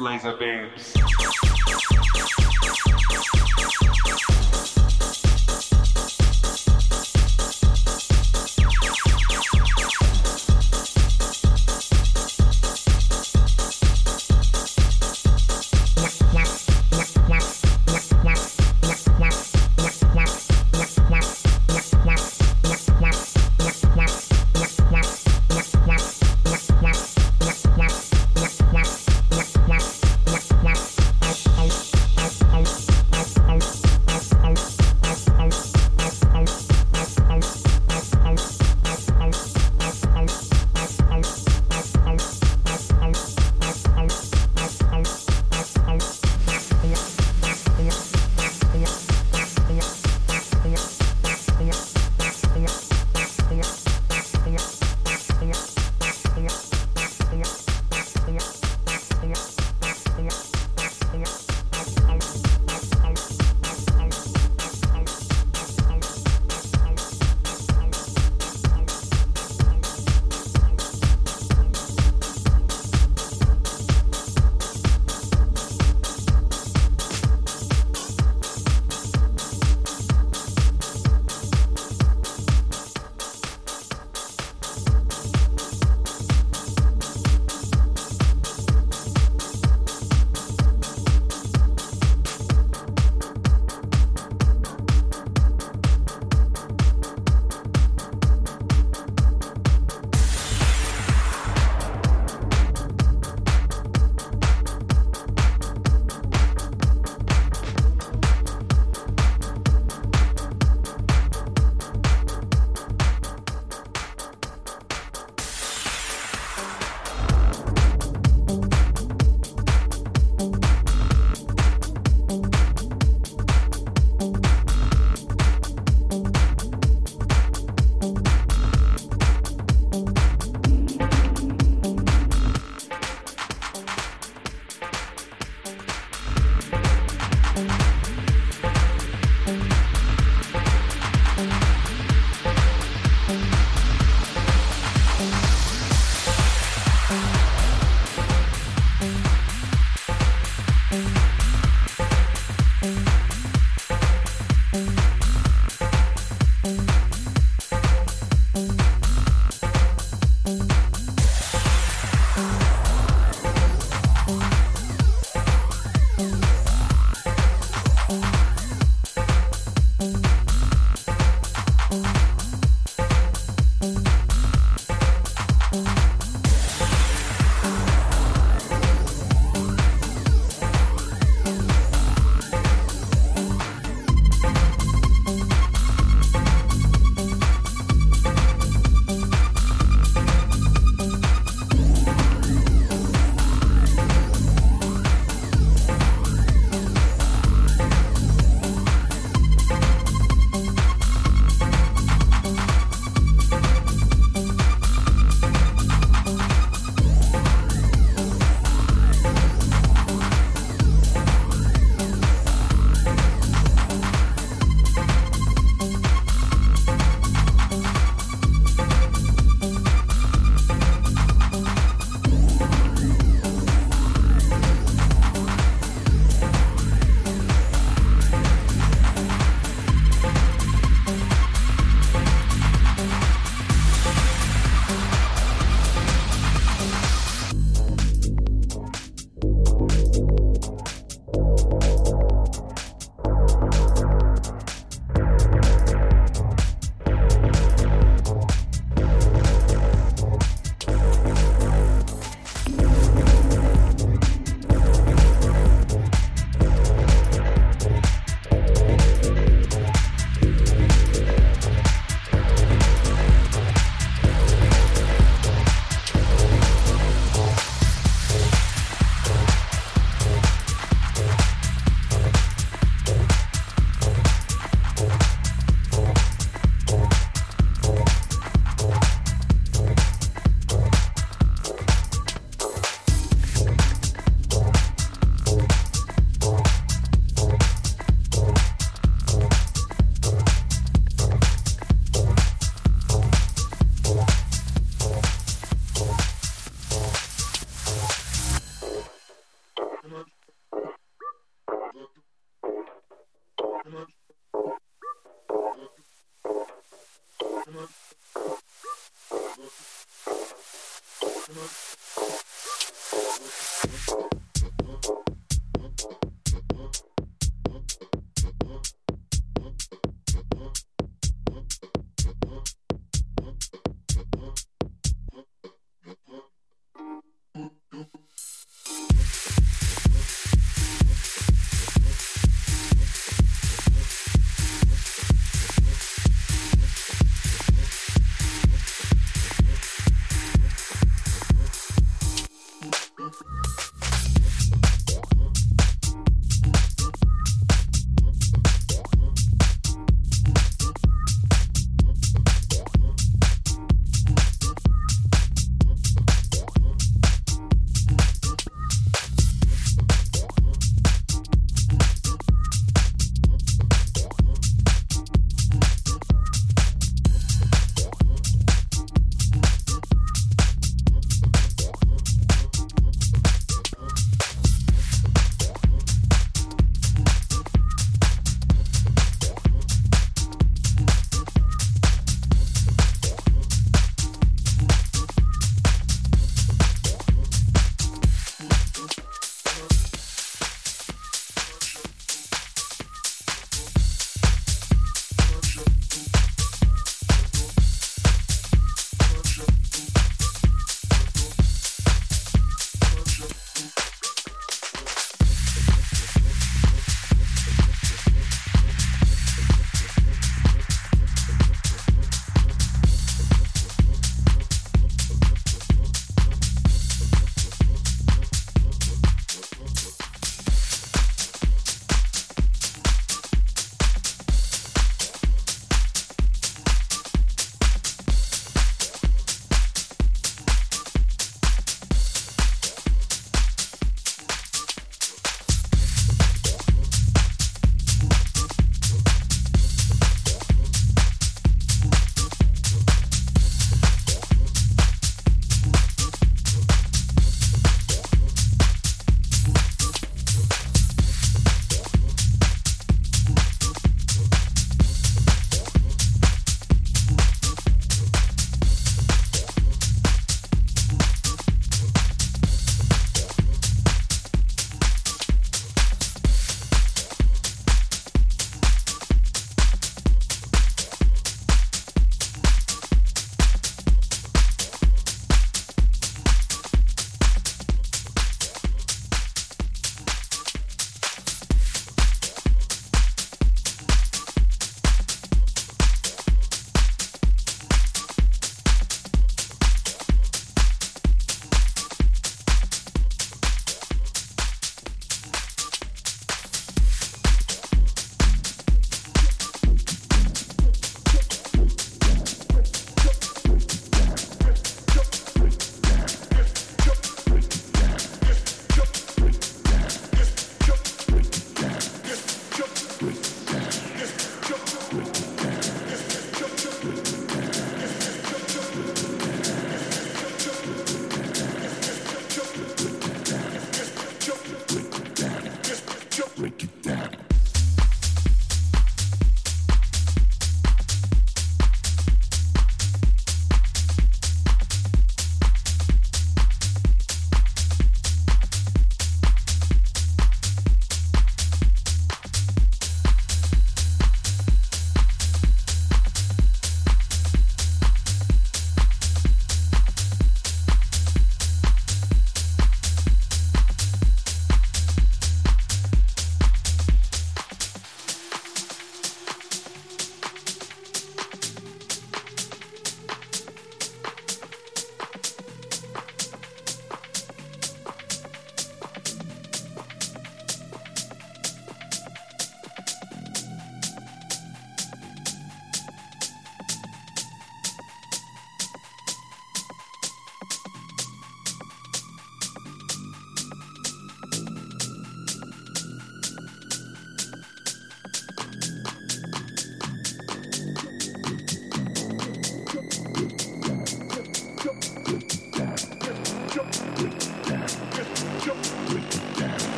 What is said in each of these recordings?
Thank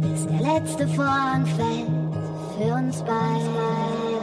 Bis der letzte Vorhang fällt für uns beide.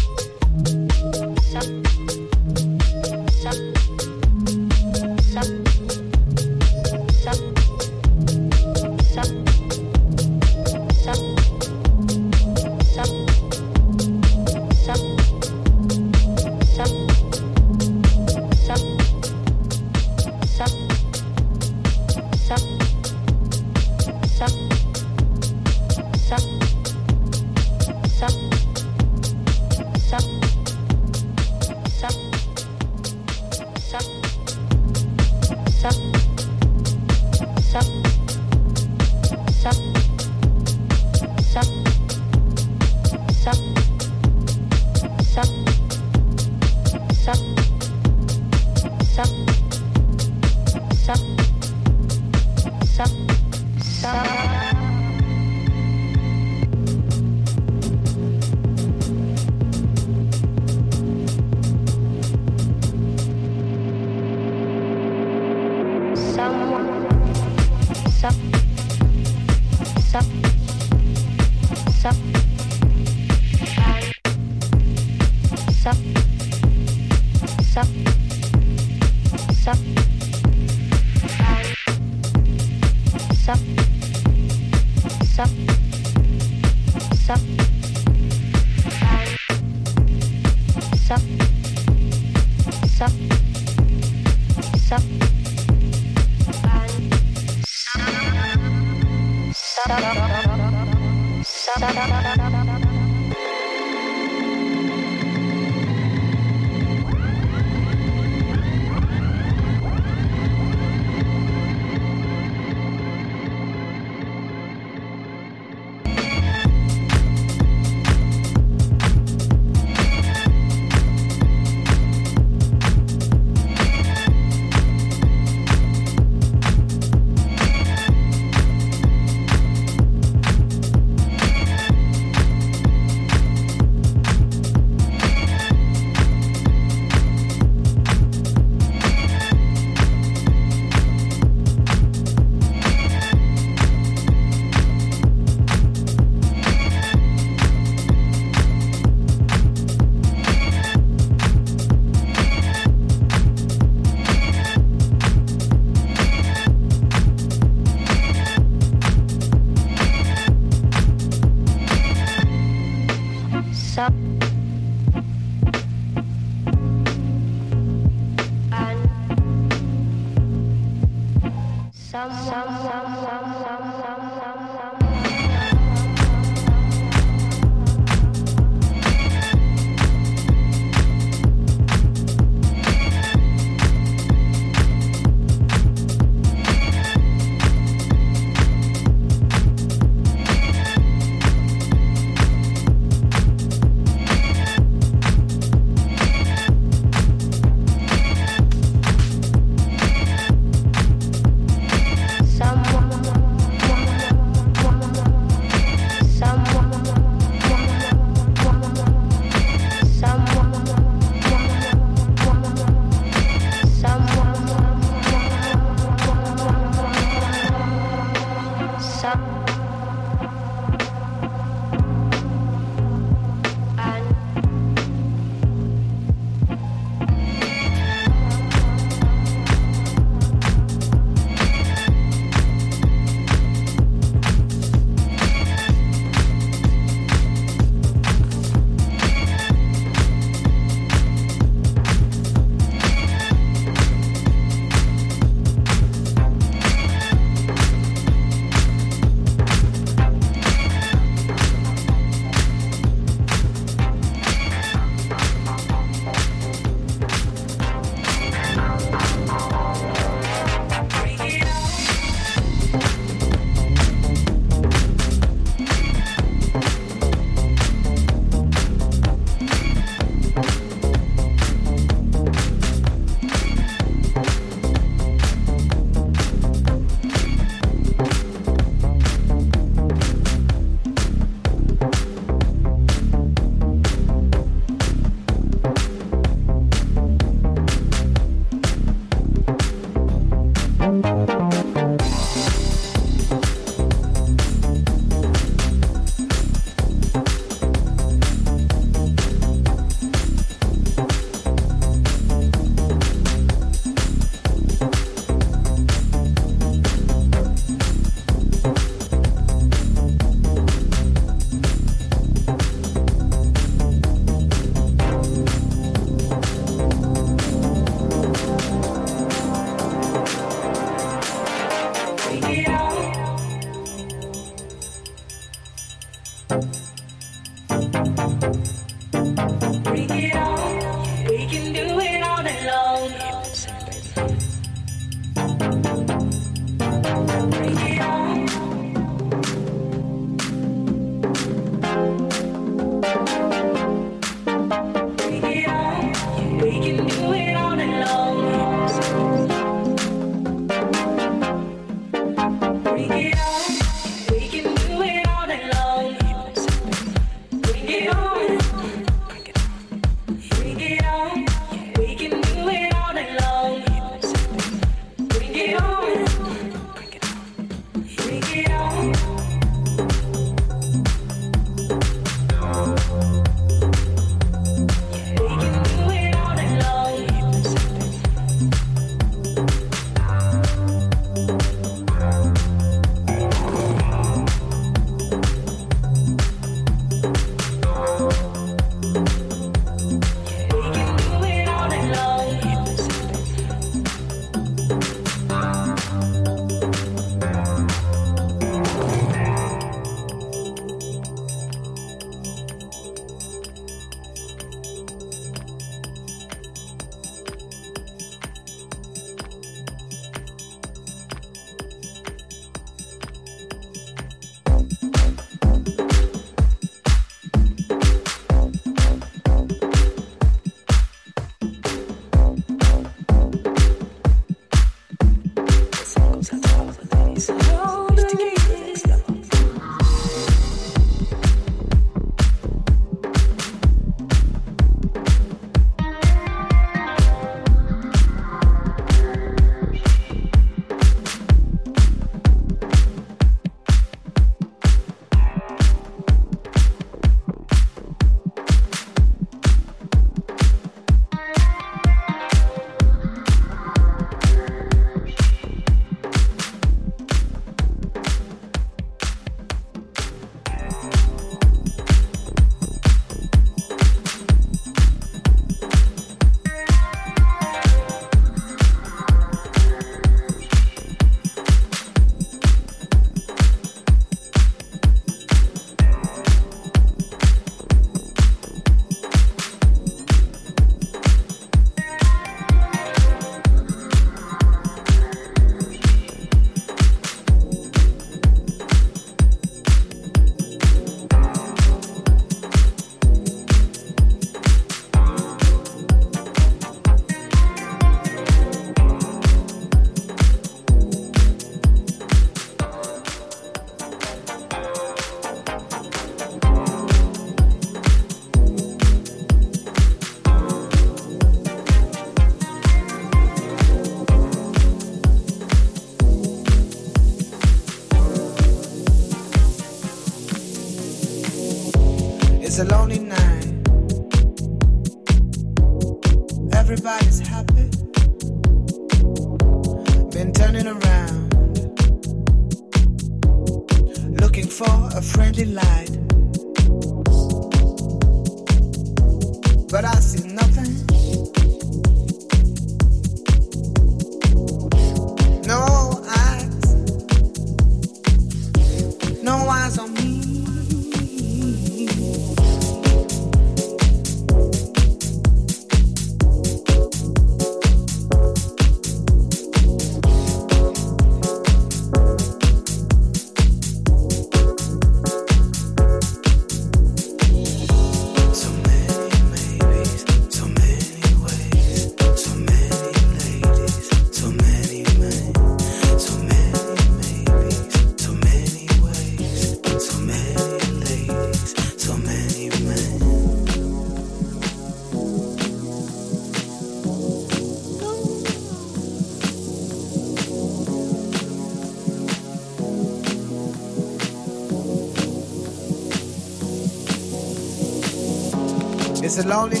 Lonely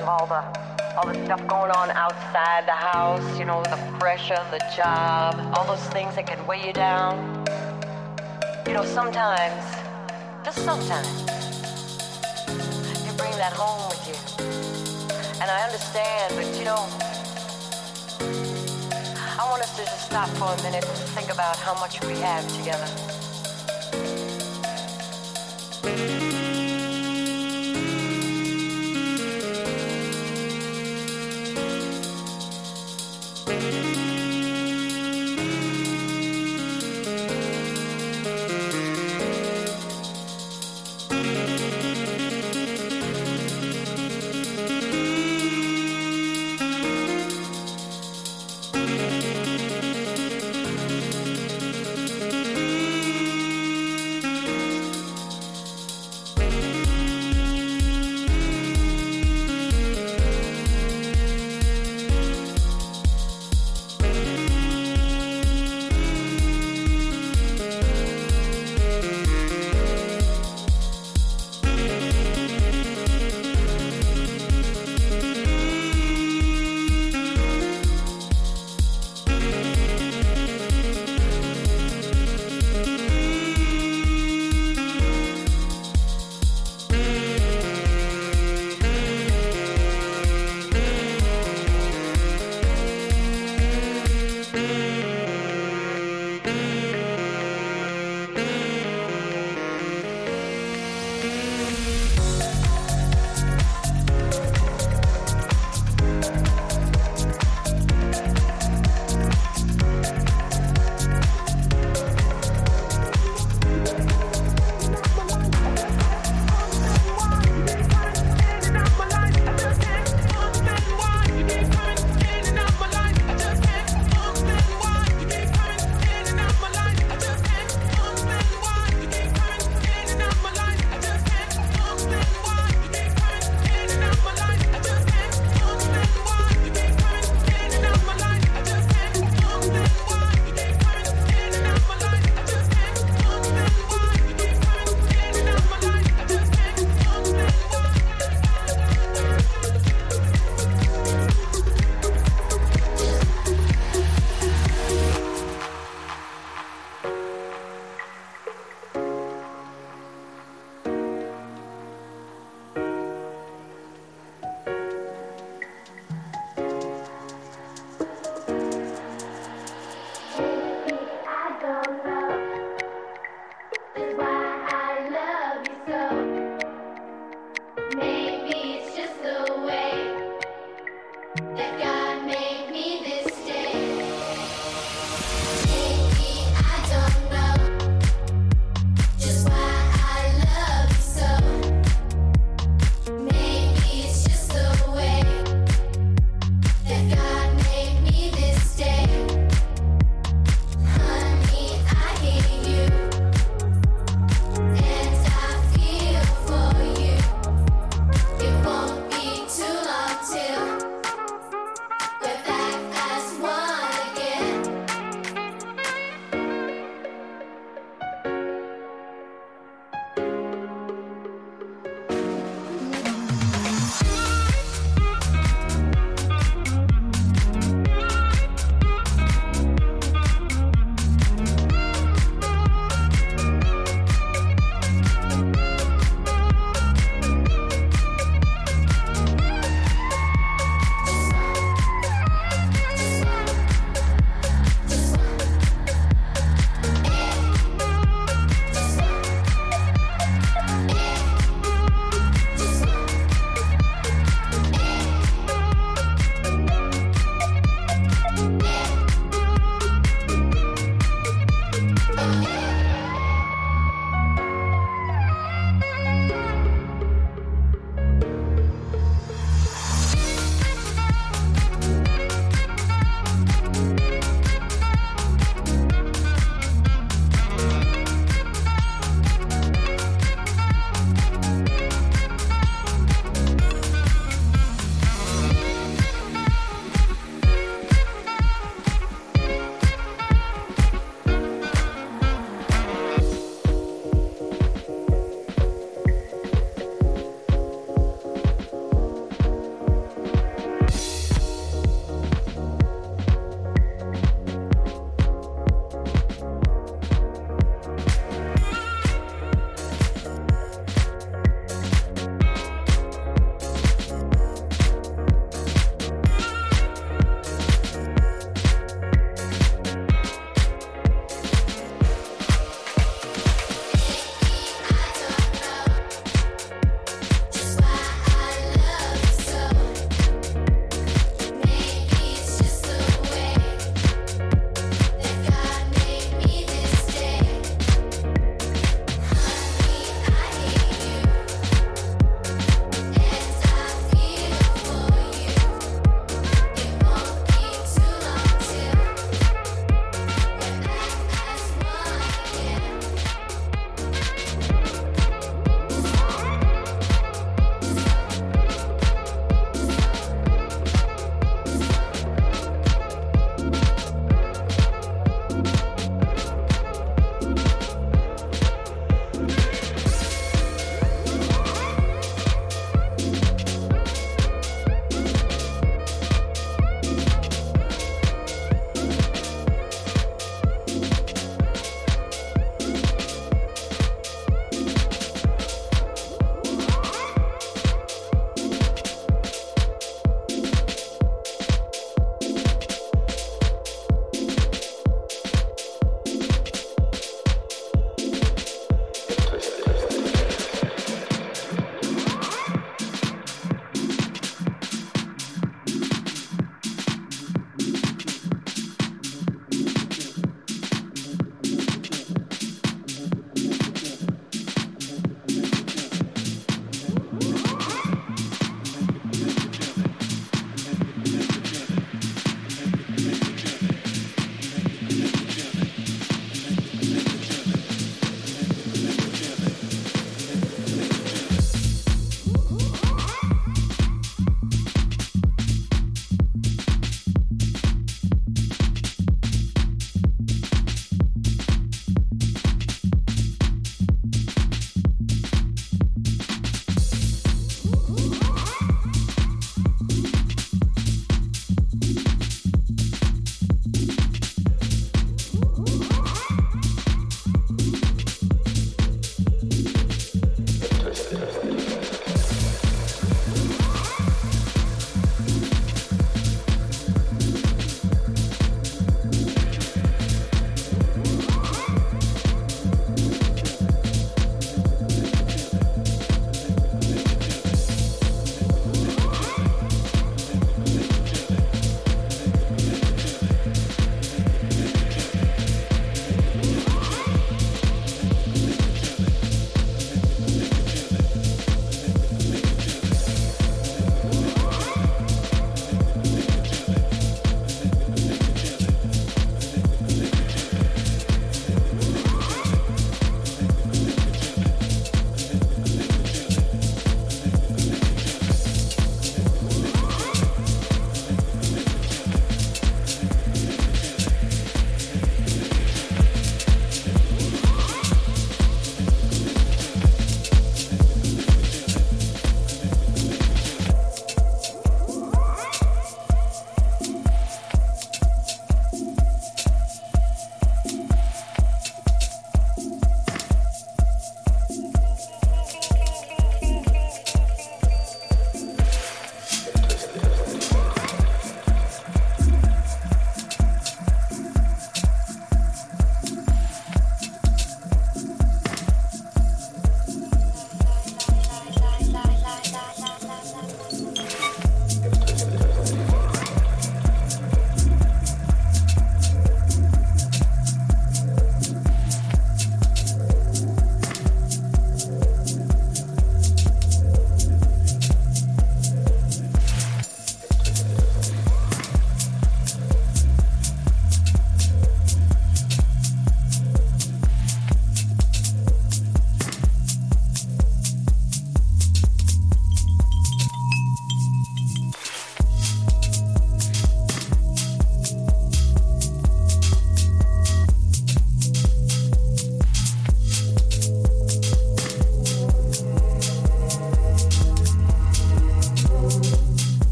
of all the all the stuff going on outside the house, you know, the pressure, the job, all those things that can weigh you down. You know, sometimes, just sometimes, you bring that home with you. And I understand, but you know, I want us to just stop for a minute and think about how much we have together.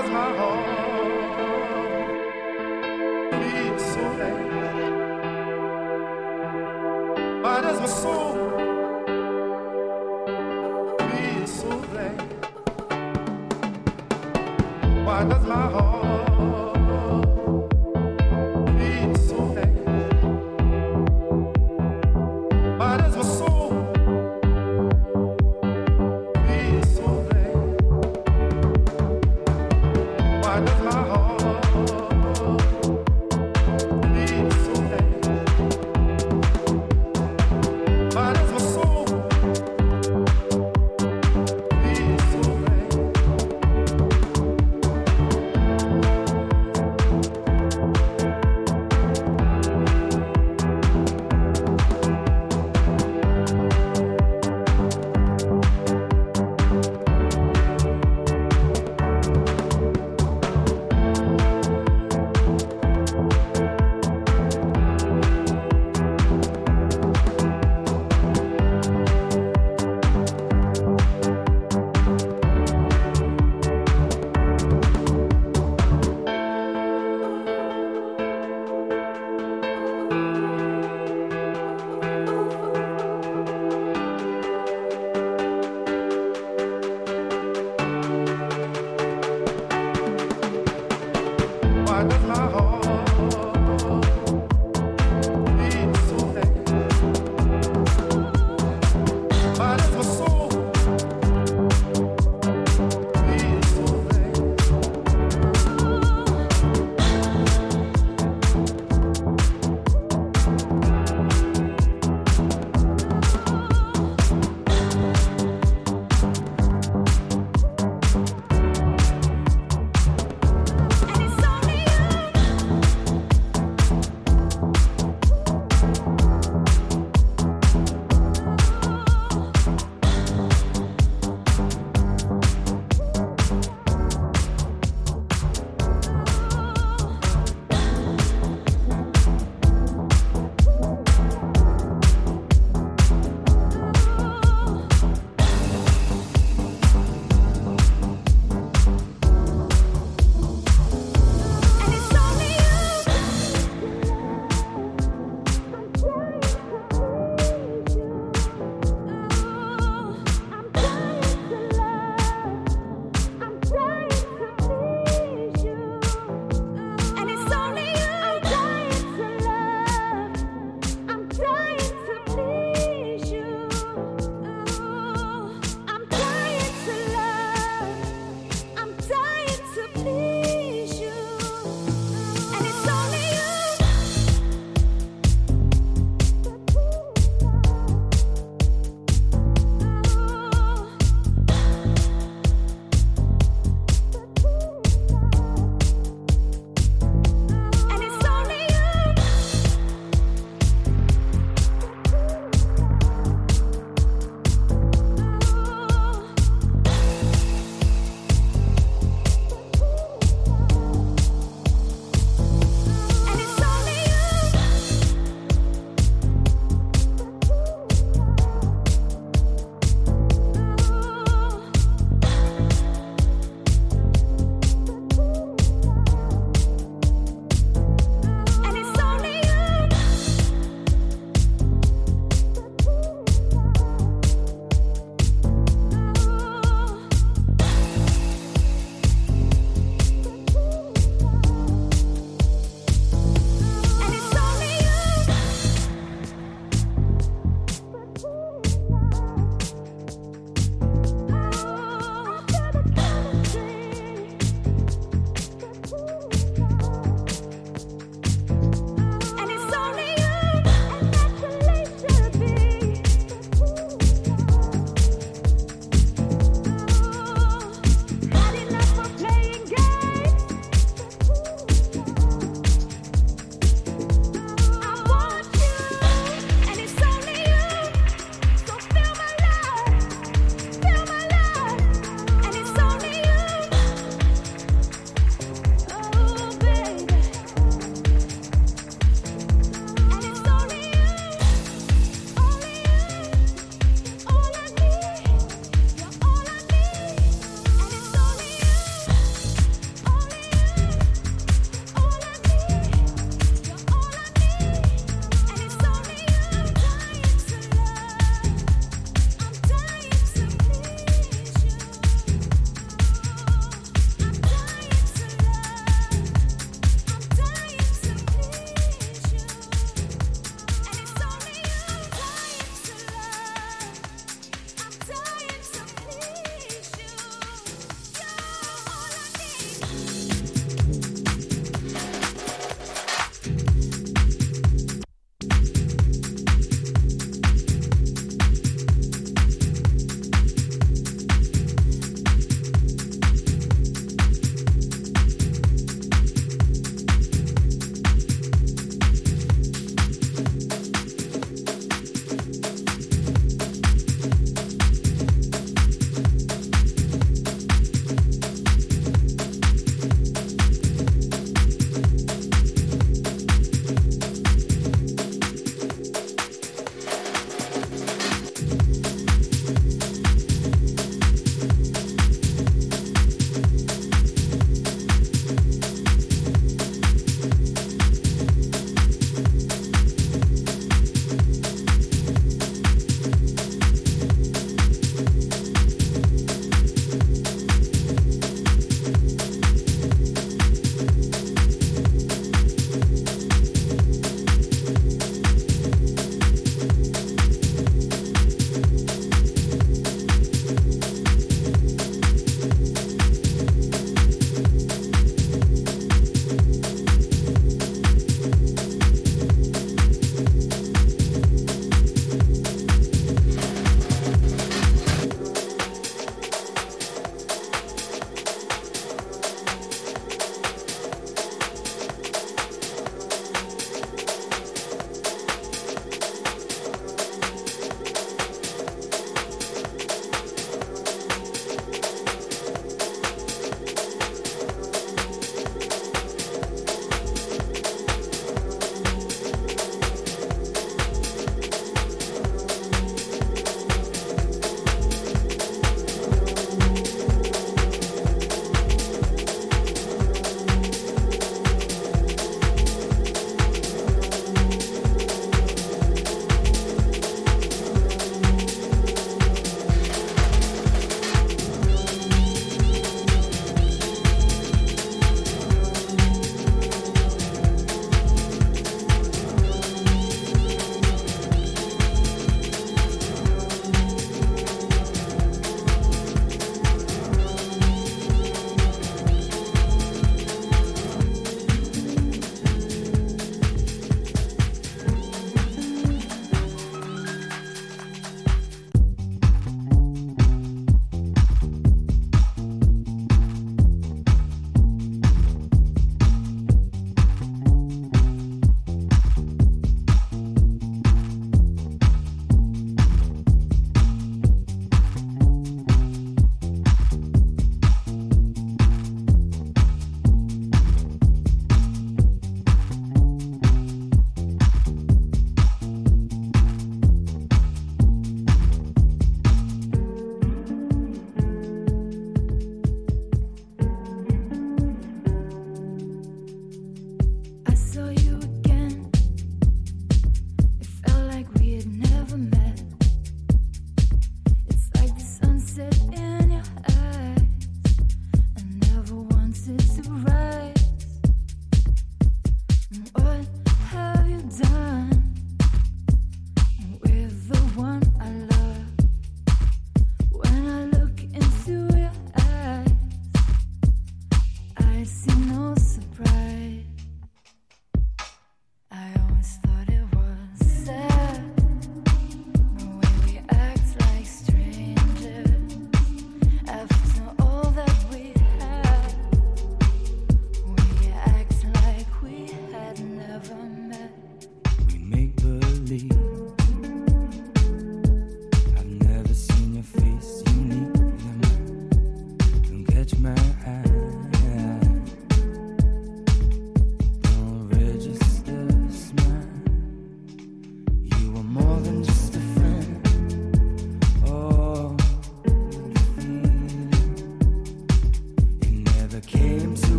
Does my heart